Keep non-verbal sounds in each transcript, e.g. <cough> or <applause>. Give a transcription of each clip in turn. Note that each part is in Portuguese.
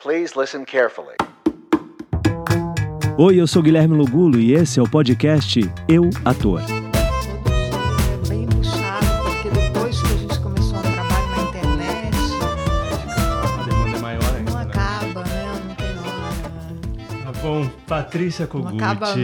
Please listen carefully. Oi, eu sou Guilherme Lugulo e esse é o podcast Eu Ator. Bom, Patrícia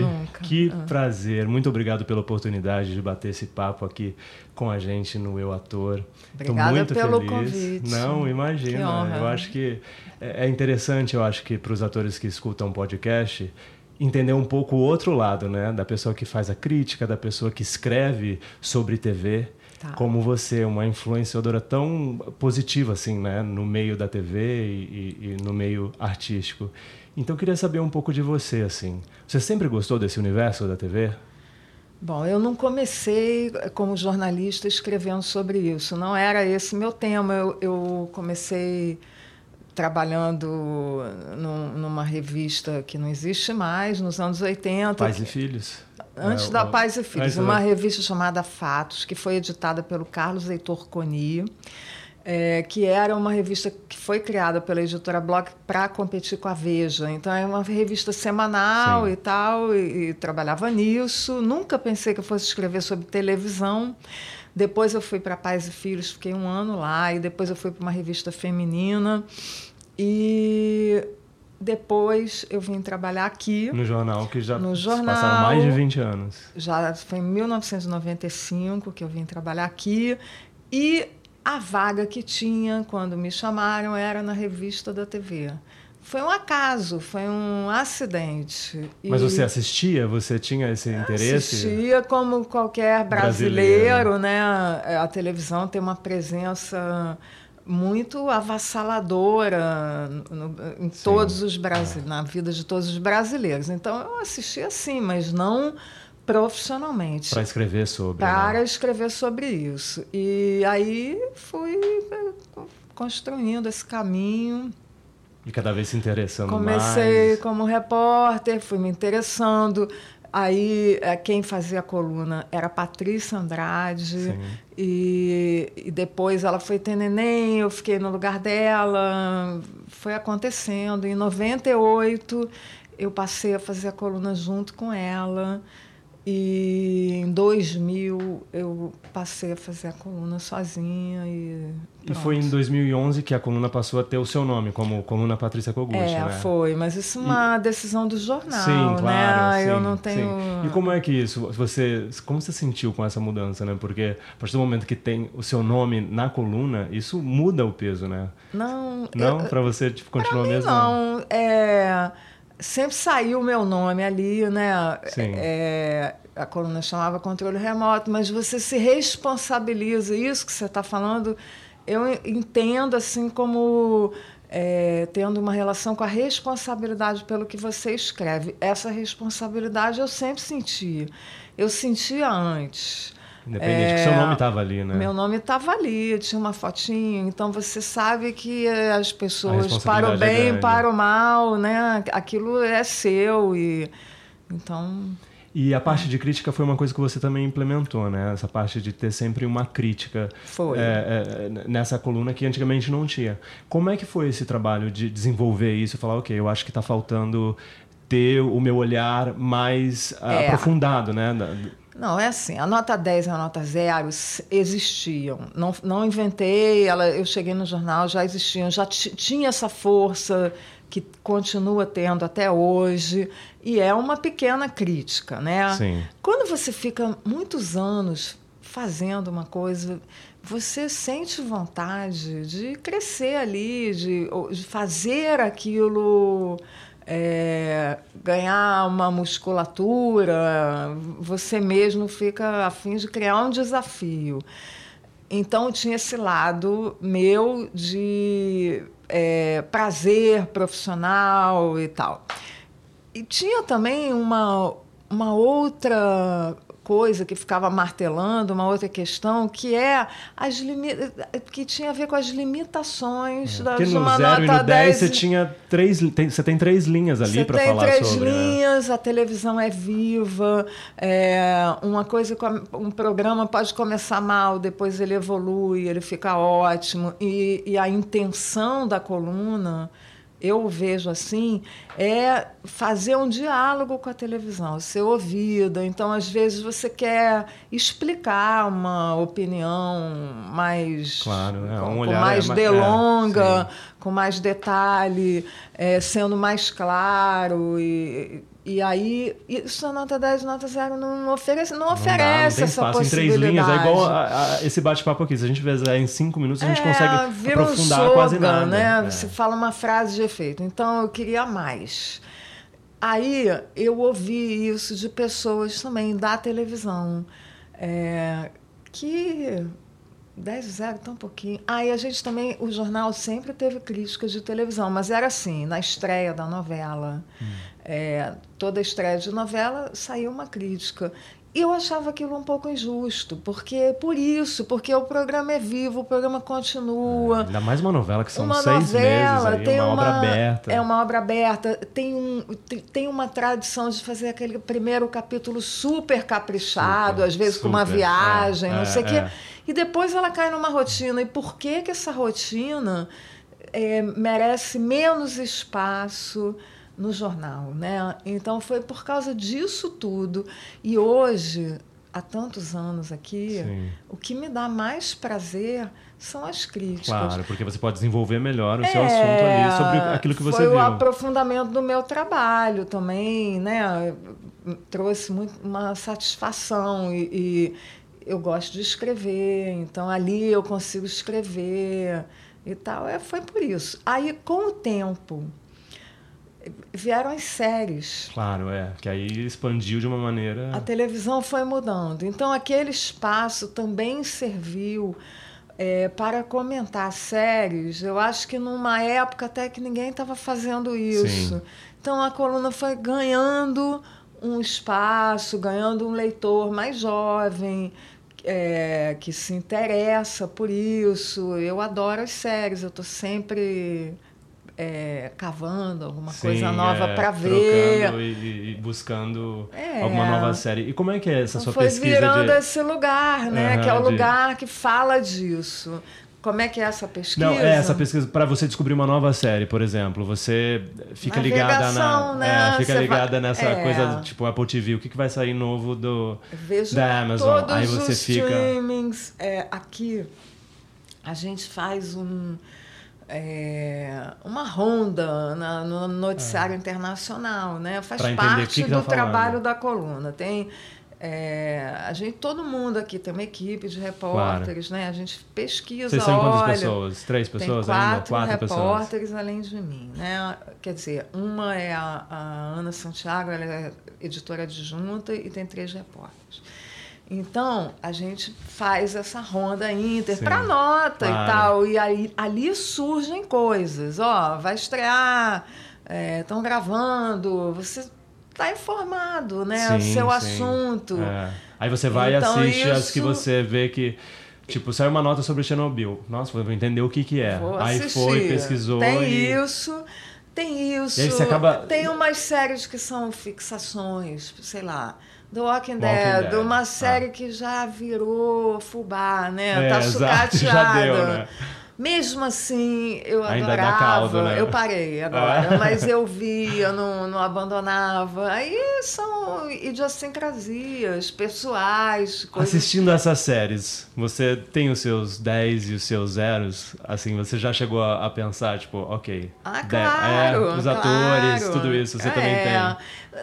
nunca. que Ah. prazer. Muito obrigado pela oportunidade de bater esse papo aqui com a gente no Eu Ator. Tô Obrigada muito pelo feliz. convite. Não, Que imagina. honra. Eu acho que é é interessante, eu acho que para os atores que escutam podcast entender um pouco o outro lado, né, da pessoa que faz a crítica, da pessoa que escreve sobre TV. Tá. Como você, uma influenciadora tão positiva assim, né, no meio da TV e, e- e no meio artístico. Então eu queria saber um pouco de você assim. Você sempre gostou desse universo da TV? Bom, eu não comecei como jornalista escrevendo sobre isso, não era esse meu tema. Eu, eu comecei trabalhando num- numa revista que não existe mais, nos anos 80. Pais e filhos? Antes É, da Paz e Filhos, uma revista chamada Fatos, que foi editada pelo Carlos Heitor Coni, é, que era uma revista que foi criada pela editora Block para competir com a Veja. Então, é uma revista semanal Sim. e tal, e, e trabalhava nisso. Nunca pensei que eu fosse escrever sobre televisão. Depois eu fui para Pais e Filhos, fiquei um ano lá, e depois eu fui para uma revista feminina. E depois eu vim trabalhar aqui. No jornal, que já No jornal. passaram mais de 20 anos. Já foi em 1995 que eu vim trabalhar aqui e a vaga que tinha quando me chamaram era na revista da TV. Foi um acaso, foi um acidente. Mas E você assistia? Você tinha esse interesse? Assistia como qualquer Brasileiro. brasileiro, né? A televisão tem uma presença muito avassaladora no- em Sim. todos os brasileiros, na vida de todos os brasileiros. Então eu assistia sim, mas não profissionalmente. Para escrever sobre. Para né? escrever sobre isso. E aí fui eh, construindo esse caminho. E cada vez se interessando Comecei mais. como repórter, fui me interessando. Aí eh, quem fazia a coluna era a Patrícia Andrade. Sim. E, e depois ela foi ter neném, eu fiquei no lugar dela. Foi acontecendo. Em 98 eu passei a fazer a coluna junto com ela. E em 2000 eu passei a fazer a coluna sozinha e E foi em pronto. 2011 que a coluna passou a ter o seu nome, como coluna Patrícia Koguchi, É, né? foi, mas isso é uma decisão do jornal, Sim, claro. né? eu sim, não tenho. sim. E como é que isso? Você, como você sentiu com essa mudança, né? Porque a partir do momento que tem o seu nome na coluna, isso muda o peso, né? Não, Não, eu- para você tipo, continuar mesmo. não. É, sempre saiu o meu nome ali, né? Sim. É, a coluna chamava controle remoto, mas você se responsabiliza. Isso que você está falando, eu entendo assim como é, tendo uma relação com a responsabilidade pelo que você escreve. Essa responsabilidade eu sempre senti. Eu sentia antes. Independente que seu nome estava ali, né? É, Meu nome estava ali, tinha uma fotinho, então você sabe que eh, as pessoas, responsabilidade para o é bem, grande. para o mal, né? Aquilo é seu e então E a parte de crítica foi uma coisa que você também implementou, né? Essa parte de ter sempre uma crítica é, é, nessa coluna que antigamente não tinha. Como é que foi esse trabalho de desenvolver isso e falar, ok, eu acho que está faltando ter o meu olhar mais ah, É. aprofundado, né? Não, é assim, a nota 10 e a nota 0 s- existiam. Não, não inventei, ela, eu cheguei no jornal, já existiam, já ti- tinha essa força que continua tendo até hoje, e é uma pequena crítica, né? Sim. Quando você fica muitos anos fazendo uma coisa, você sente vontade de crescer ali, de, de fazer aquilo é, ganhar uma musculatura, você mesmo fica a fim de criar um desafio. Então tinha esse lado meu de é, prazer profissional e tal. E tinha também uma, uma outra coisa que ficava martelando, uma outra questão, que é as limi que tinha a ver com as limitações da, Porque no uma 0 e no 10 você 10. tinha três, tem, você tem três linhas ali Você para tem falar três sobre. né? linhas, a televisão é viva, é, uma coisa, um programa pode começar mal, depois ele evolui, ele fica ótimo. E, e a intenção da coluna eu vejo assim, é fazer um diálogo com a televisão, ser ouvida. Então, às vezes, você quer explicar uma opinião mais. Claro, é, um com mais é, delonga, é, com mais detalhe, é, sendo mais claro. E, e aí, isso a nota 10 nota 0 não oferece, não, oferece dá, não essa possibilidade. em três linhas. É igual a, a, esse bate-papo aqui. Se a gente fizer em cinco minutos, a gente é, consegue vira aprofundar um slogan, quase nada. Né? É. Você fala uma frase de efeito. Então, eu queria mais. Aí, eu ouvi isso de pessoas também da televisão, é, que 10 0 tão pouquinho. Aí a gente também, o jornal sempre teve críticas de televisão, mas era assim, na estreia da novela. Hum. É, toda estreia de novela saiu uma crítica. E eu achava aquilo um pouco injusto, porque por isso, porque o programa é vivo, o programa continua. É, ainda mais uma novela que são uma seis novela, meses, aí, tem uma, uma, obra aberta. É uma obra aberta. Tem, um, tem, tem uma tradição de fazer aquele primeiro capítulo super caprichado, super, às vezes super, com uma viagem, é, não é, sei o quê. É. E depois ela cai numa rotina. E por que, que essa rotina é, merece menos espaço? No jornal, né? Então foi por causa disso tudo. E hoje, há tantos anos aqui, Sim. o que me dá mais prazer são as críticas. Claro, porque você pode desenvolver melhor o é, seu assunto ali sobre aquilo que você foi viu. o aprofundamento do meu trabalho também, né? Trouxe muito, uma satisfação e, e eu gosto de escrever, então ali eu consigo escrever e tal. É, foi por isso. Aí, com o tempo, vieram as séries. Claro, é. Que aí expandiu de uma maneira. A televisão foi mudando. Então, aquele espaço também serviu é, para comentar séries. Eu acho que numa época até que ninguém estava fazendo isso. Sim. Então, a coluna foi ganhando um espaço, ganhando um leitor mais jovem. É, que se interessa por isso. Eu adoro as séries, eu estou sempre é, cavando alguma Sim, coisa nova é, para ver. E, e buscando É. alguma nova série. E como é que é essa Então sua foi pesquisa virando de... esse lugar, né? Aham, que é o de- lugar que fala disso. Como é que é essa pesquisa? Não, é essa pesquisa para você descobrir uma nova série, por exemplo. Você fica ligada Navegação, na, né? é, fica Você ligada vai- nessa é. coisa tipo Apple TV. O que, que vai sair novo do Vejo da Amazon? todos Aí você os fica streamings. É, aqui a gente faz um, é, uma ronda na- no noticiário internacional, né? Faz É. Pra parte que que do trabalho da coluna. Tem é, a gente, todo mundo aqui tem uma equipe de repórteres, né? A gente pesquisa, Vocês são quantas olha, pessoas? Três Tem pessoas quatro ainda? Quatro pessoas. repórteres além de mim, né? Quer dizer, uma é a, a Ana Santiago, ela é editora adjunta e tem três repórteres. Então, a gente faz essa ronda inter para nota claro. e tal. E aí, ali surgem coisas. Ó, vai estrear, estão gravando, você está informado, né? Sim, Seu sim. assunto. É. Aí você vai e Então, assiste as que isso- você vê que. Tipo, saiu uma nota sobre Chernobyl. Nossa, vou entender o que que é. Vou Aí assistir. foi, pesquisou Tem e... isso, tem isso. Acaba- Tem umas séries que são fixações, sei lá. The Walking, Walking Dead, Dead, uma ah. série que já virou fubá, né? É, tá <laughs> sucateada. né? Mesmo assim, eu Ainda adorava. caldo, né? Eu parei agora, É. <laughs> mas eu via, não, não abandonava. Aí são idiosincrasias pessoais, coisas Assistindo essas séries, você tem os seus 10 e os seus zeros? Assim, você já chegou a, a pensar, tipo, ok. Ah, de- claro. é, os atores, claro. tudo isso, você também É. tem.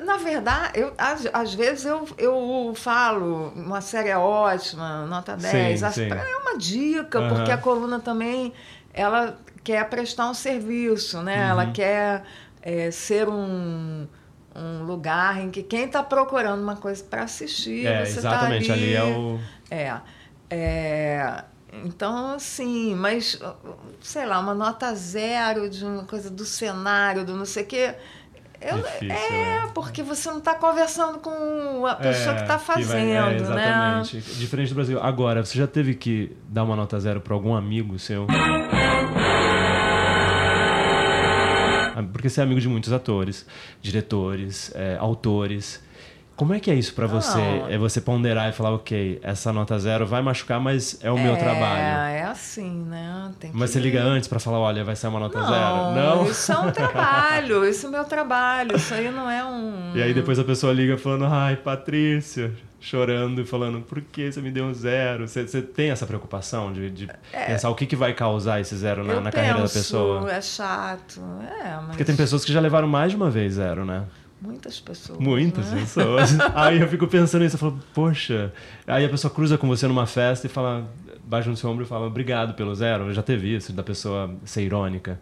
Na verdade, eu, às, às vezes eu, eu falo, uma série é ótima, nota 10. Sim, sim. É uma dica, Aham. porque a coluna também ela quer prestar um serviço, né? Ela Uhum. quer é, ser um, um lugar em que quem está procurando uma coisa para assistir, É, você exatamente, tá ali, ali é o. é, é, então, assim, mas, sei lá, uma nota zero de uma coisa do cenário, do não sei o quê. Eu, Difícil, é, né? porque você não está conversando com a pessoa que está vai- é, fazendo, né? exatamente. Diferente do Brasil. Agora, você já teve que dar uma nota zero para algum amigo seu? Ah, Porque você é amigo de muitos atores, diretores, é, autores. Como é que é isso para você? Não. É você ponderar e falar, ok, essa nota zero vai machucar, mas é o meu trabalho. É, é assim, né? Tem Mas que- você liga antes para falar, olha, vai ser uma nota Não, zero? Não? isso é um trabalho, <laughs> isso é meu trabalho, isso aí não é um... E aí depois a pessoa liga falando, ai, Patrícia, chorando e falando, por que você me deu um zero? Você, você tem essa preocupação de, de pensar o que, que vai causar esse zero na, É. Na carreira da penso, pessoa? É chato, é, mas Porque tem pessoas que já levaram mais de uma vez zero, né? Muitas pessoas. Muitas né? pessoas. <laughs> aí eu fico pensando nisso, eu falo, poxa. Aí a pessoa cruza com você numa festa e fala, baixa no seu ombro e fala, obrigado pelo zero. Já teve isso, da pessoa ser irônica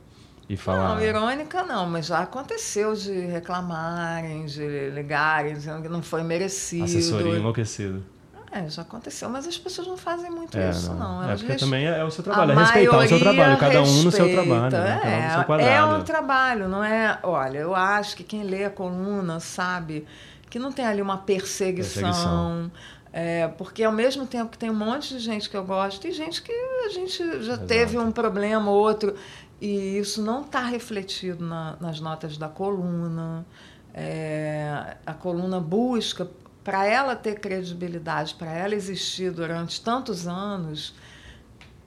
e falar. Não, irônica não, mas já aconteceu de reclamarem, de ligarem, dizendo que não foi merecido. Assessoria enlouquecido. É, já aconteceu, mas as pessoas não fazem muito É, isso, não. É Elas porque res- também é o seu trabalho, é respeitar o seu trabalho, cada um no seu trabalho, né? cada um seu É, quadrado. é um trabalho, não é? Olha, eu acho que quem lê a coluna sabe que não tem ali uma perseguição. Perseguição. É, porque ao mesmo tempo que tem um monte de gente que eu gosto, tem gente que a gente já Exato. teve um problema ou outro. E isso não está refletido na- nas notas da coluna. É, a coluna busca, para ela ter credibilidade, para ela existir durante tantos anos,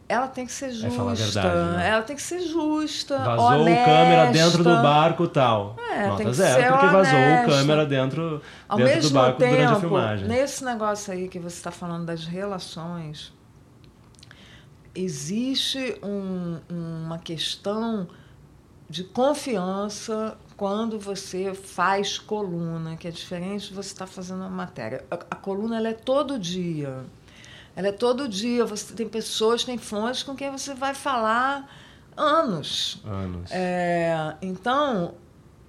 ela tem que ser É justa. verdade, né? Ela tem que ser justa. Vazou honesta. o câmera dentro do barco tal. É, Nota tem que zero, ser porque vazou honesta. câmera dentro, Ao dentro mesmo do barco durante a tempo, filmagem. nesse negócio aí que você está falando das relações, existe um- uma questão de confiança quando você faz coluna, que é diferente de você estar fazendo uma matéria. A, a coluna ela é todo dia. Ela é todo dia. Você tem pessoas, tem fontes com quem você vai falar anos. Anos. É, então,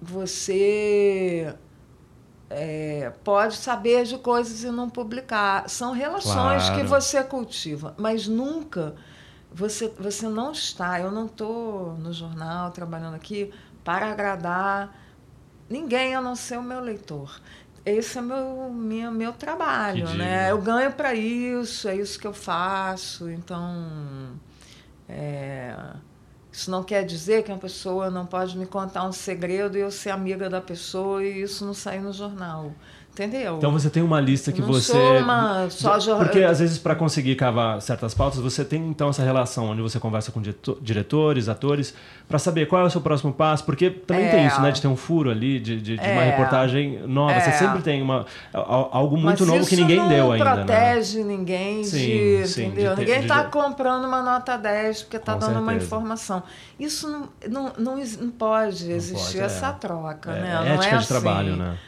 você é, pode saber de coisas e não publicar. São relações Claro. que você cultiva, mas nunca você, você não está. Eu não estou no jornal trabalhando aqui para agradar ninguém a não ser o meu leitor. Esse é meu minha, meu trabalho, Que né? Eu ganho para isso, é isso que eu faço. Então, é, isso não quer dizer que uma pessoa não pode me contar um segredo e eu ser amiga da pessoa e isso não sair no jornal. Entendeu? Então você tem uma lista que Não você. sou uma só jor- Porque às vezes para conseguir cavar certas pautas, você tem então essa relação onde você conversa com direto- diretores, atores, para saber qual é o seu próximo passo, porque também É. tem isso, né, de ter um furo ali, de, de, de uma É. reportagem nova. Você É. sempre tem uma, al- algo muito Mas novo que ninguém não deu ainda. né? protege ninguém Sim, de. sim, entendeu? de ter- ninguém está comprando uma nota 10 porque está dando uma certeza. informação. Isso não, não, não, não pode existir pode, é. essa troca. É, né? é não ética é de assim. trabalho, né?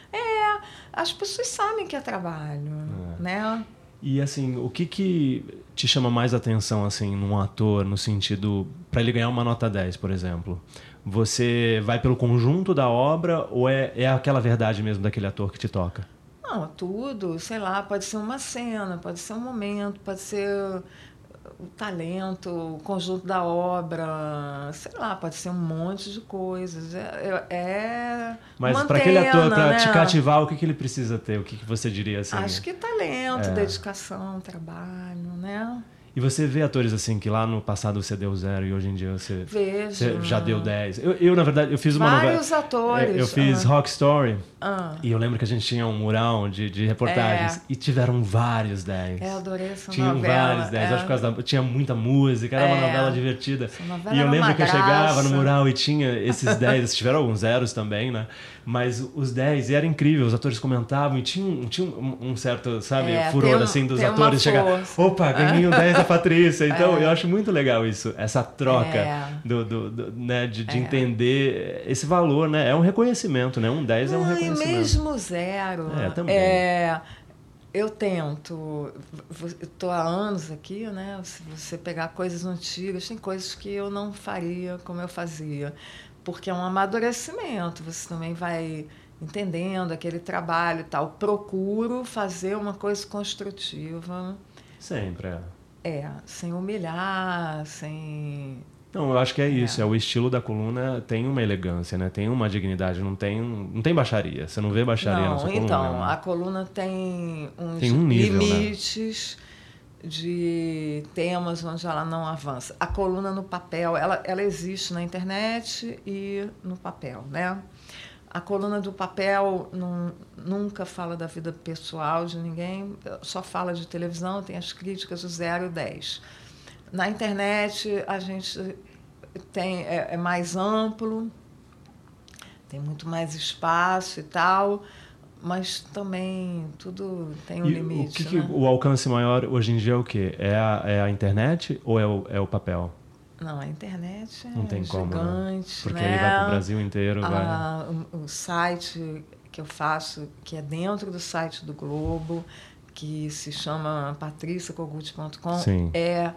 As pessoas sabem que é trabalho. É. Né? E assim, o que que te chama mais atenção assim num ator no sentido para ele ganhar uma nota 10, por exemplo? Você vai pelo conjunto da obra ou é, é aquela verdade mesmo daquele ator que te toca? Não, tudo, sei lá, pode ser uma cena, pode ser um momento, pode ser o talento, o conjunto da obra, sei lá, pode ser um monte de coisas. É, é- Mas para aquele ator, para né? te cativar, o que, que ele precisa ter? O que, que você diria assim? Acho que talento, É. dedicação, trabalho, né? E você vê atores assim que lá no passado você deu zero e hoje em dia você, você já deu 10. Eu, eu, na verdade, eu fiz uma Vários novela. atores. É, Eu fiz ah, Rock Story ah. e eu lembro que a gente tinha um mural de, de reportagens É. e tiveram vários 10. É, adorei essa Tinham novela. vários 10, é. acho que da- tinha muita música, era uma É. novela divertida. Novela E eu lembro uma que eu chegava no graça. mural e tinha esses 10, tiveram alguns zeros também, né? <laughs> Mas os 10, e era incrível, os atores comentavam e tinha um, tinha um, um certo, sabe, É, furor um- assim dos atores chegar. Opa, ganhei um 10 da Patrícia. <laughs> Então É. eu acho muito legal isso, essa troca É. do, do- do- né, de, de É. entender esse valor, né? É um reconhecimento, né? Um 10 é um Não, e reconhecimento. mesmo zero. É, também. é, eu tento. Estou há anos aqui, né? Se você pegar coisas antigas, tem coisas que eu não faria como eu fazia. Porque é um amadurecimento. Você também vai entendendo aquele trabalho e tal. Procuro fazer uma coisa construtiva. Sempre, é. É, sem humilhar, sem. Não, eu acho que é isso. É. o estilo da coluna tem uma elegância, né? Tem uma dignidade, não tem, não tem baixaria. Você não vê baixaria na Não, sua então, coluna. né? a coluna tem uns Tem um nível, né? De temas onde ela não avança. A coluna no papel, ela, ela existe na internet e no papel, né? A coluna do papel não, nunca fala da vida pessoal de ninguém, só fala de televisão, tem as críticas do 0 e 10. Na internet, a gente tem, é, é mais amplo, tem muito mais espaço e tal mas também tudo tem um e limite. O, que, né? que o alcance maior hoje em dia é o quê? É a, é a internet ou é o, é o papel? Não, a internet é Não tem gigante. como, né? Porque né? aí vai para o Brasil inteiro. A, vai... o, o site que eu faço, que é dentro do site do Globo, que se chama patriciacogut.com, é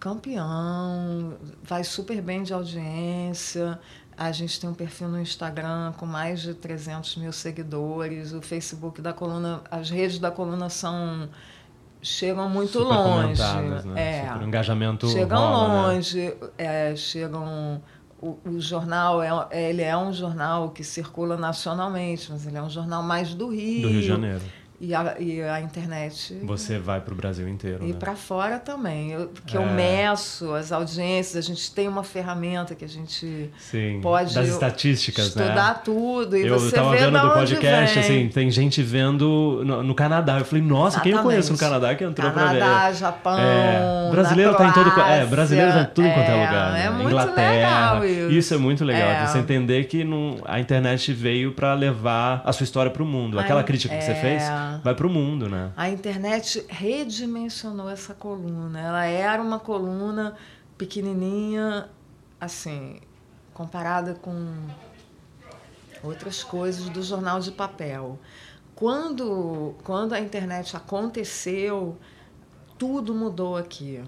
campeão, vai super bem de audiência. A gente tem um perfil no Instagram com mais de 300 mil seguidores. O Facebook da coluna, as redes da coluna são chegam muito Super longe. Né? É, Super engajamento chegam rola, longe, né? é, chegam. O, o, jornal é, ele é um jornal que circula nacionalmente, mas ele é um jornal mais do Rio. Do Rio de Janeiro. E a, e a internet. Você vai para o Brasil inteiro. E né? para fora também. Eu, que é. eu meço as audiências, a gente tem uma ferramenta que a gente Sim, pode. Das estatísticas, estudar né? tudo. E eu você tava vê vendo do podcast, vem. assim, tem gente vendo no, no, Canadá. Eu falei, nossa, Exatamente. quem eu conheço no Canadá que entrou Canadá, pra ver? Japão. É, brasileiro tá em todo É, brasileiro tá em tudo é, quanto é lugar. Né? É muito Inglaterra. legal isso. isso é muito legal. É. Você entender que não, a internet veio para levar a sua história para o mundo. Aquela crítica que você é. vai para o mundo, né? A internet redimensionou essa coluna. Ela era uma coluna pequenininha, assim, comparada com outras coisas do jornal de papel. Quando, quando a internet aconteceu, tudo mudou aqui.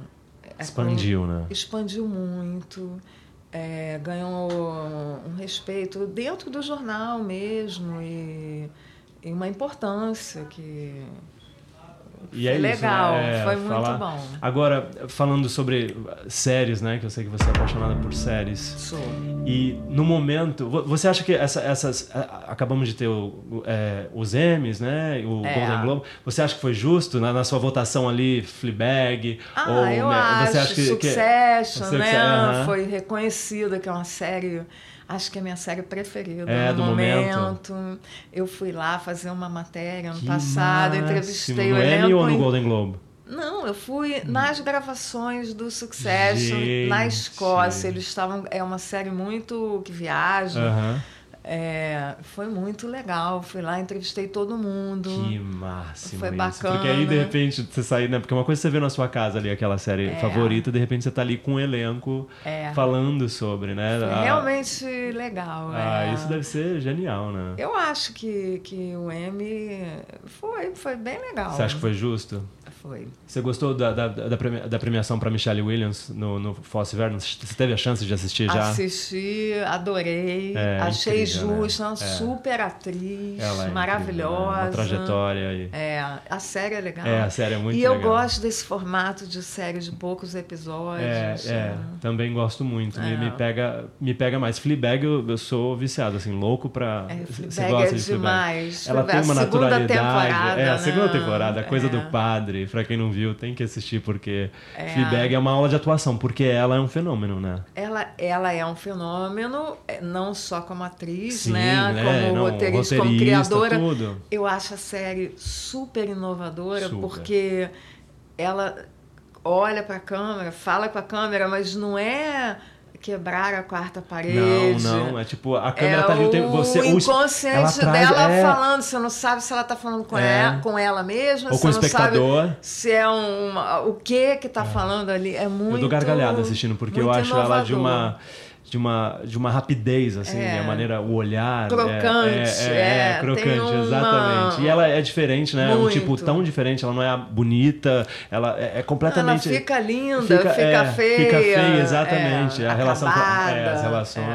Expandiu, né? Expandiu muito. É, ganhou um respeito dentro do jornal mesmo e, e uma importância que e é foi isso, legal, né? é, foi muito falar... bom. Agora, falando sobre séries, né? Que eu sei que você é apaixonada por séries. Sou. E no momento, você acha que essa, essas. Acabamos de ter o, é, os Emmys, né? O É. Golden Globe. Você acha que foi justo na, na sua votação ali, Fleabag? Ah, ou, eu né, acho. Você acha que, que- Succession, Succession, né? aham. Foi reconhecida, que é uma série. Acho que é a minha série preferida É, no do momento. Eu fui lá fazer uma matéria ano Que passado, máximo. entrevistei no o Emmy elenco. ou no Golden Globe? Não, eu fui nas gravações do Succession, na. Escócia. Eles estavam. É uma série muito que viaja. É, foi muito legal. Fui lá, entrevistei todo mundo. Que máximo Foi isso. bacana. Porque aí, de repente, você sair, né? Porque uma coisa é você vê na sua casa ali aquela série É. favorita, de repente você tá ali com um elenco É. falando sobre, né? Foi Ah, realmente legal. Ah, é. isso deve ser genial, né? Eu acho que, que o M foi, foi bem legal. Você acha que foi justo? Foi. Você gostou da, da, da, premia- da premiação para Michelle Williams no, no Fosse Vernon? Você teve a chance de assistir já? Assisti, adorei. É, achei incrível, né? justa, uma É. super atriz, Ela é maravilhosa. incrível, né? Uma trajetória. E... É, a série é legal. É, a série é muito E eu legal. gosto desse formato de série de poucos É, episódios. é, também gosto muito. Me, É. me pega, me pega mais. Fleabag eu, eu sou viciado, assim, louco pra. É, Você Fleabag gosta é de Fleabag? demais. Ela tem A uma segunda naturalidade. temporada, é, a segunda né? temporada, a coisa É. do padre. Pra quem não viu, tem que assistir, porque É. Fleabag é uma aula de atuação, porque ela é um fenômeno, né? Ela, ela é um fenômeno, é, não só como atriz, Sim, né? né? Como Não, roteirista, como roteirista, criadora. tudo. Eu acho a série super inovadora, Super. porque ela olha para a câmera, fala com a câmera, mas não é quebrar a quarta parede. Não, não. É tipo, a câmera é tá ali. o tempo- Você, o inconsciente traz- dela é. falando, você não sabe se ela está falando com, É. ela, com ela mesma, Ou você com o não espectador. sabe se é um o que que está falando ali, é muito Eu dou gargalhada assistindo, porque eu acho ela de inovador. uma. De uma, de uma rapidez, assim, É. a maneira, o olhar. é- Crocante, é, é, é, crocante, tem uma- exatamente. E ela é diferente, né? É um tipo Muito. tão diferente, ela não é bonita, ela é, é completamente. Ela fica linda, Fica- fica, é, feia. Fica feia, exatamente. é, a relação com é, as relações.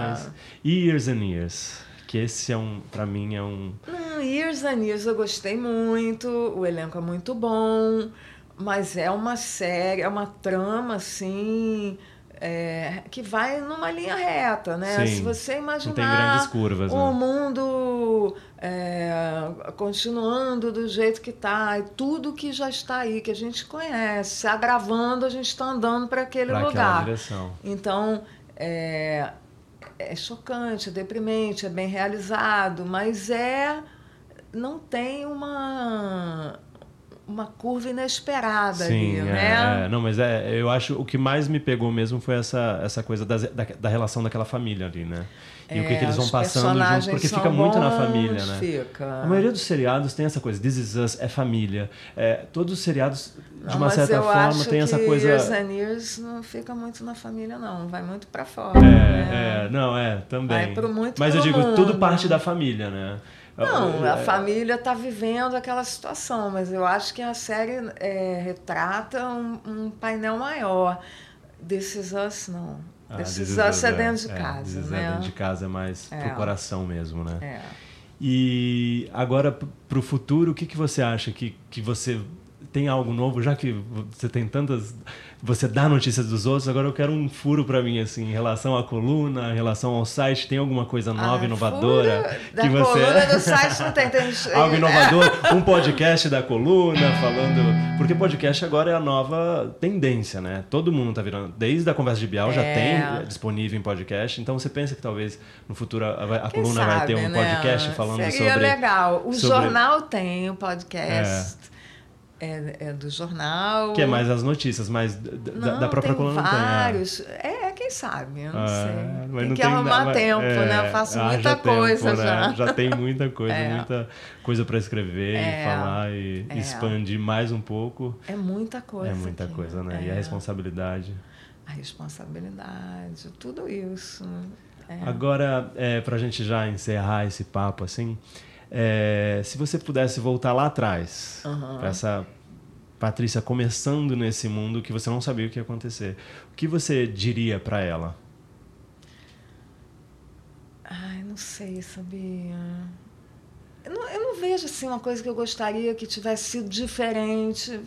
é. Years and Years. Que esse é um, pra mim, é um. Não, Years and Years eu gostei muito, o elenco é muito bom, mas é uma série, é uma trama assim. É, que vai numa linha reta, né? Sim, Se você imaginar curvas, o né? mundo é, continuando do jeito que está, e tudo que já está aí, que a gente conhece, se agravando, a gente está andando para aquele Pra lugar. direção. Então, é, é chocante, é deprimente, é bem realizado, mas é não tem uma uma curva inesperada Sim, ali, é, né? É, não, mas é, eu acho o que mais me pegou mesmo foi essa, essa coisa da, da, da relação daquela família ali, né? E é, o que, que eles vão passando junto, porque fica bons, muito na família, né? Fica. A maioria dos seriados tem essa coisa, This Is Us é família. É, todos os seriados, de não, uma certa forma, tem essa coisa. Years and Years não fica muito na família, não. Vai muito para fora. É, né? é, não, é, também. Vai pro muito Mas eu digo, mundo. tudo parte da família, né? Não, a É, família está vivendo aquela situação, mas eu acho que a série é, retrata um, um, painel maior. Is Us, não. Ah, This Is Us é dentro de casa, This is né? É dentro de casa, é mais É. pro coração mesmo, né? É. E agora, p- pro futuro, o que, que você acha? Que, que você tem algo novo? Já que você tem tantas... Você dá notícias dos outros, agora eu quero um furo para mim, assim, em relação à coluna, em relação ao site. Tem alguma coisa nova, Ah, inovadora? Da que você... coluna do <laughs> site não tem. tem Algo inovador, um podcast da coluna falando. Porque podcast agora é a nova tendência, né? Todo mundo tá virando. Desde a conversa de Bial já É. tem disponível em podcast. Então você pensa que talvez no futuro a, a coluna vai sabe, ter um né? podcast falando Seria sobre. legal. O sobre- jornal tem o podcast. É, é do jornal. Que é mais as notícias, da, Não, da própria tem coluna não tem. é. vários. É, quem sabe, eu não É, sei. mas Tem não que tem arrumar nada- tempo, é, né? Eu faço haja muita tempo, coisa né? já. Já tem muita coisa, <laughs> É. muita coisa para escrever e É. falar e É. expandir mais um pouco. É muita coisa. é muita aqui. coisa, né? E a É. responsabilidade. A responsabilidade, tudo isso. É. Agora, é, para a gente já encerrar esse papo assim, é, se você pudesse voltar lá atrás, para essa Patrícia começando nesse mundo que você não sabia o que ia acontecer, o que você diria para ela? Ai, não sei, sabia? Eu não, eu não vejo assim uma coisa que eu gostaria que tivesse sido diferente.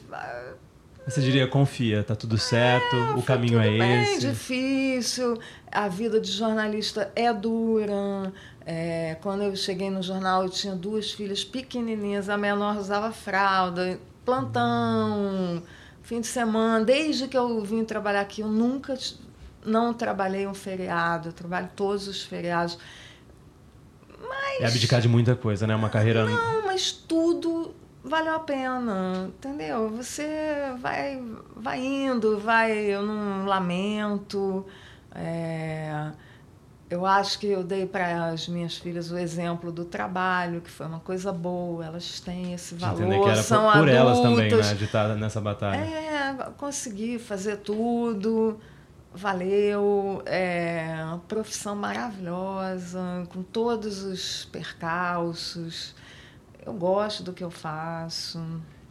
Você diria confia, tá tudo certo, o foi caminho é bem esse. difícil, a vida de jornalista é dura. É, quando eu cheguei no jornal, eu tinha duas filhas pequenininhas, a menor usava fralda, plantão, fim de semana. Desde que eu vim trabalhar aqui, eu nunca não trabalhei um feriado, eu trabalho todos os feriados. É abdicar de muita coisa, né? Uma carreira Não, mas tudo valeu a pena, entendeu? Você vai, vai indo, vai, eu não lamento. é, eu acho que eu dei para as minhas filhas o exemplo do trabalho, que foi uma coisa boa, elas têm esse de valor, entender que era são por, por elas também, né? De estar nessa batalha. É, consegui fazer tudo, valeu, é uma profissão maravilhosa, com todos os percalços. Eu gosto do que eu faço.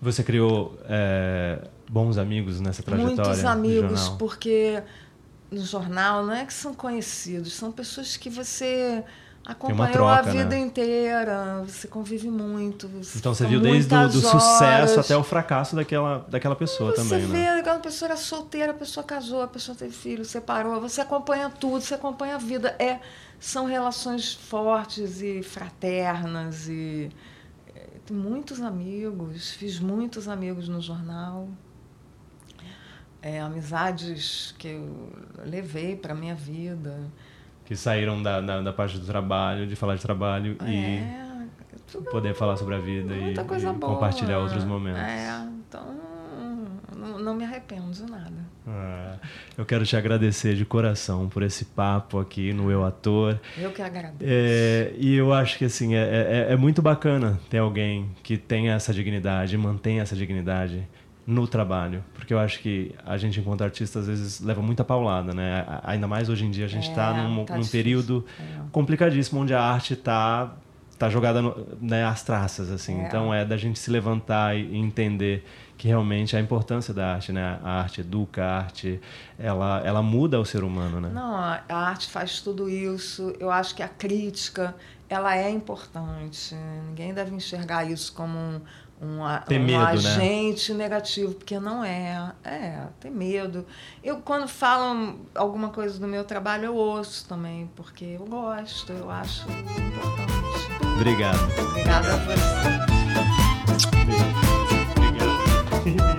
Você criou é, bons amigos nessa trajetória? Muitos amigos, porque no jornal não é que são conhecidos, são pessoas que você acompanhou troca, a vida né? inteira, você convive muito. Você Então você viu desde o do sucesso até o fracasso daquela, daquela pessoa Você também, vê, né? quando a pessoa era solteira, a pessoa casou, a pessoa teve filho, separou, você acompanha tudo, você acompanha a vida. É, são relações fortes e fraternas e tenho muitos amigos, fiz muitos amigos no jornal. É, amizades que eu levei para minha vida. Que saíram da, da, da parte do trabalho, de falar de trabalho e É, tudo poder falar sobre a vida e, e compartilhar outros momentos. É, então não, não me arrependo de nada. Ah, eu quero te agradecer de coração por esse papo aqui no Eu Ator. Eu que agradeço. É, e eu acho que assim é, é, é muito bacana ter alguém que tenha essa dignidade, mantenha essa dignidade no trabalho, porque eu acho que a gente enquanto artista às vezes leva muita paulada, né? Ainda mais hoje em dia a gente está É, num, tá num período É. complicadíssimo onde a arte está tá jogada no, né, às traças assim. É. Então é da gente se levantar e, entender que realmente a importância da arte, né? A arte educa, a arte ela ela muda o ser humano, né? Não, a a arte faz tudo isso. Eu acho que a crítica ela é importante. Ninguém deve enxergar isso como um, um, um medo, né? agente né? negativo, porque não é. É, tem medo. Eu, quando falam alguma coisa do meu trabalho, eu ouço também, porque eu gosto, eu acho importante. Obrigado. Obrigada a você. Obrigado.